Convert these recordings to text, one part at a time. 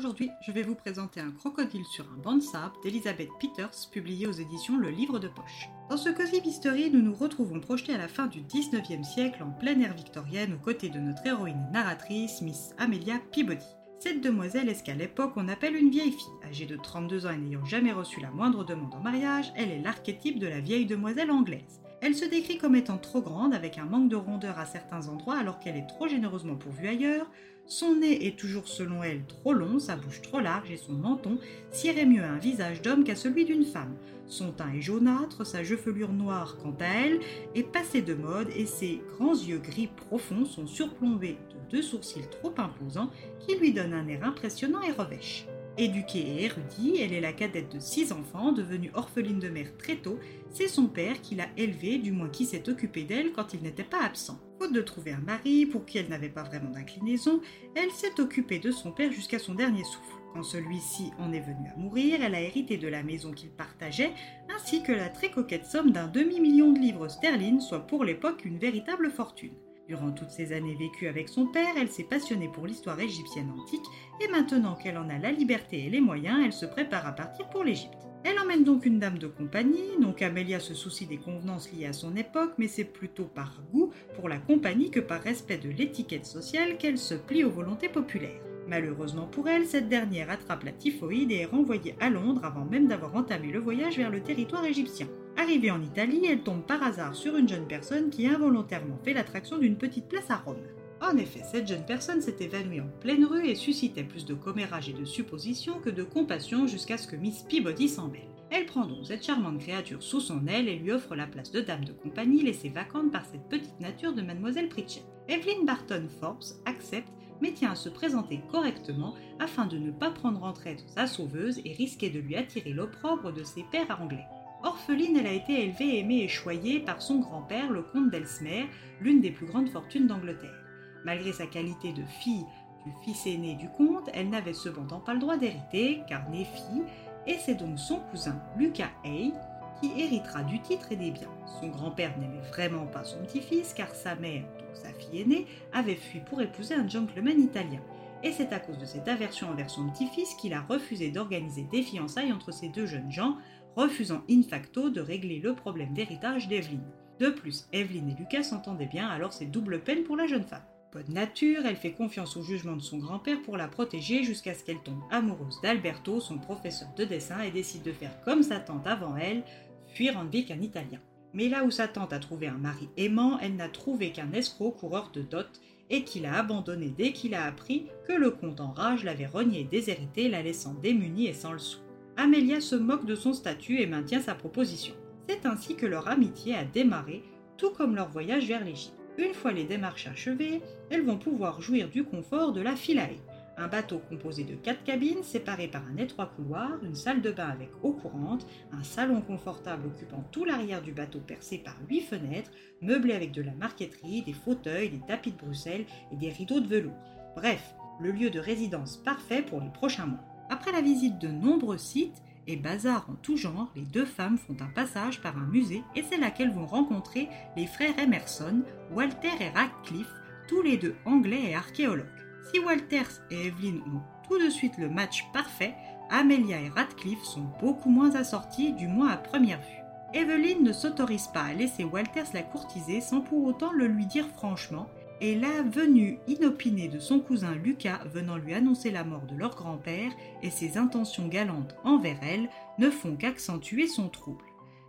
Aujourd'hui, je vais vous présenter un crocodile sur un banc de sable d'Elizabeth Peters, publié aux éditions Le Livre de Poche. Dans ce Cozy Mystery, nous nous retrouvons projetés à la fin du 19e siècle en pleine ère victorienne aux côtés de notre héroïne narratrice, Miss Amelia Peabody. Cette demoiselle est ce qu'à l'époque on appelle une vieille fille. Âgée de 32 ans et n'ayant jamais reçu la moindre demande en mariage, elle est l'archétype de la vieille demoiselle anglaise. Elle se décrit comme étant trop grande, avec un manque de rondeur à certains endroits alors qu'elle est trop généreusement pourvue ailleurs. Son nez est toujours selon elle trop long, sa bouche trop large et son menton siérait mieux à un visage d'homme qu'à celui d'une femme. Son teint est jaunâtre, sa chevelure noire quant à elle est passée de mode et ses grands yeux gris profonds sont surplombés de deux sourcils trop imposants qui lui donnent un air impressionnant et revêche. Éduquée et érudite, elle est la cadette de six enfants, devenue orpheline de mère très tôt. C'est son père qui l'a élevée, du moins qui s'est occupé d'elle quand il n'était pas absent. Faute de trouver un mari pour qui elle n'avait pas vraiment d'inclinaison, elle s'est occupée de son père jusqu'à son dernier souffle. Quand celui-ci en est venu à mourir, elle a hérité de la maison qu'il partageait, ainsi que la très coquette somme d'un demi-million de livres sterling, soit pour l'époque une véritable fortune. Durant toutes ces années vécues avec son père, elle s'est passionnée pour l'histoire égyptienne antique et maintenant qu'elle en a la liberté et les moyens, elle se prépare à partir pour l'Égypte. Elle emmène donc une dame de compagnie, non qu'Amélia se soucie des convenances liées à son époque, mais c'est plutôt par goût pour la compagnie que par respect de l'étiquette sociale qu'elle se plie aux volontés populaires. Malheureusement pour elle, cette dernière attrape la typhoïde et est renvoyée à Londres avant même d'avoir entamé le voyage vers le territoire égyptien. Arrivée en Italie, elle tombe par hasard sur une jeune personne qui involontairement fait l'attraction d'une petite place à Rome. En effet, cette jeune personne s'est évanouie en pleine rue et suscitait plus de commérages et de suppositions que de compassion jusqu'à ce que Miss Peabody s'en mêle. Elle prend donc cette charmante créature sous son aile et lui offre la place de dame de compagnie laissée vacante par cette petite nature de mademoiselle Pritchett. Evelyn Barton Forbes accepte mais tient à se présenter correctement afin de ne pas prendre en traite sa sauveuse et risquer de lui attirer l'opprobre de ses pères anglais. Orpheline, elle a été élevée, aimée et choyée par son grand-père, le comte d'Elsmer, l'une des plus grandes fortunes d'Angleterre. Malgré sa qualité de fille du fils aîné du comte, elle n'avait cependant pas le droit d'hériter, car née fille, et c'est donc son cousin Lucas Hay qui héritera du titre et des biens. Son grand-père n'aimait vraiment pas son petit-fils, car sa mère, sa fille aînée, avait fui pour épouser un gentleman italien. Et c'est à cause de cette aversion envers son petit-fils qu'il a refusé d'organiser des fiançailles entre ces deux jeunes gens, refusant in facto de régler le problème d'héritage d'Evelyn. De plus, Evelyn et Lucas s'entendaient bien, alors c'est double peine pour la jeune femme. Bonne nature, elle fait confiance au jugement de son grand-père pour la protéger jusqu'à ce qu'elle tombe amoureuse d'Alberto, son professeur de dessin, et décide de faire comme sa tante avant elle, fuir en qu'un Italien. Mais là où sa tante a trouvé un mari aimant, elle n'a trouvé qu'un escroc coureur de dot et qu'il a abandonné dès qu'il a appris que le comte en rage l'avait renié et déshérité, la laissant démunie et sans le sou. Amélia se moque de son statut et maintient sa proposition. C'est ainsi que leur amitié a démarré, tout comme leur voyage vers l'Égypte. Une fois les démarches achevées, elles vont pouvoir jouir du confort de la Philae, un bateau composé de quatre cabines séparées par un étroit couloir, une salle de bain avec eau courante, un salon confortable occupant tout l'arrière du bateau percé par huit fenêtres, meublé avec de la marqueterie, des fauteuils, des tapis de Bruxelles et des rideaux de velours. Bref, le lieu de résidence parfait pour les prochains mois. Après la visite de nombreux sites et bazars en tout genre, les deux femmes font un passage par un musée et c'est là qu'elles vont rencontrer les frères Emerson, Walter et Radcliffe, tous les deux anglais et archéologues. Si Walters et Evelyn ont tout de suite le match parfait, Amelia et Radcliffe sont beaucoup moins assortis, du moins à première vue. Evelyn ne s'autorise pas à laisser Walters la courtiser sans pour autant le lui dire franchement, et la venue inopinée de son cousin Lucas venant lui annoncer la mort de leur grand-père et ses intentions galantes envers elle ne font qu'accentuer son trouble.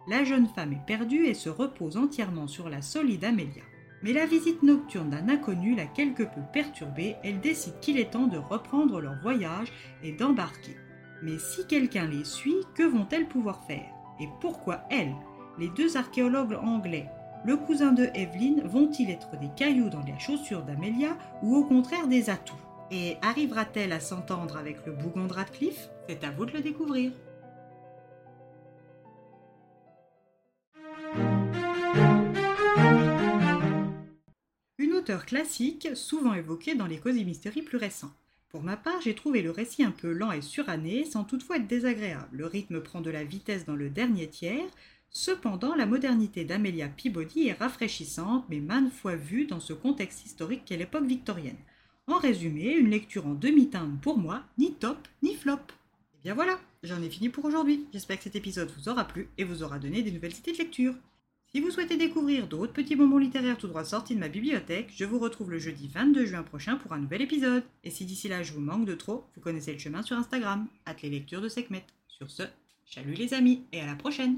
La jeune femme est perdue et se repose entièrement sur la solide Amelia. Mais la visite nocturne d'un inconnu l'a quelque peu perturbée, elle décide qu'il est temps de reprendre leur voyage et d'embarquer. Mais si quelqu'un les suit, que vont-elles pouvoir faire? Et pourquoi elles Les deux archéologues anglais, le cousin de Evelyn, vont-ils être des cailloux dans les chaussures d'Amelia ou au contraire des atouts? Et arrivera-t-elle à s'entendre avec le bougon de Radcliffe? C'est à vous de le découvrir. Auteurs classiques souvent évoqués dans les cosy mysteries plus récents. Pour ma part, j'ai trouvé le récit un peu lent et suranné, sans toutefois être désagréable. Le rythme prend de la vitesse dans le dernier tiers. Cependant, la modernité d'Amelia Peabody est rafraîchissante, mais maintes fois vue dans ce contexte historique qu'est l'époque victorienne. En résumé, une lecture en demi-teinte pour moi, ni top ni flop. Et bien voilà, j'en ai fini pour aujourd'hui. J'espère que cet épisode vous aura plu et vous aura donné des nouvelles idées de lecture. Si vous souhaitez découvrir d'autres petits bonbons littéraires tout droit sortis de ma bibliothèque, je vous retrouve le jeudi 22 juin prochain pour un nouvel épisode. Et si d'ici là je vous manque de trop, vous connaissez le chemin sur Instagram, at les lectures de Sekhmet. Sur ce, chalut les amis et à la prochaine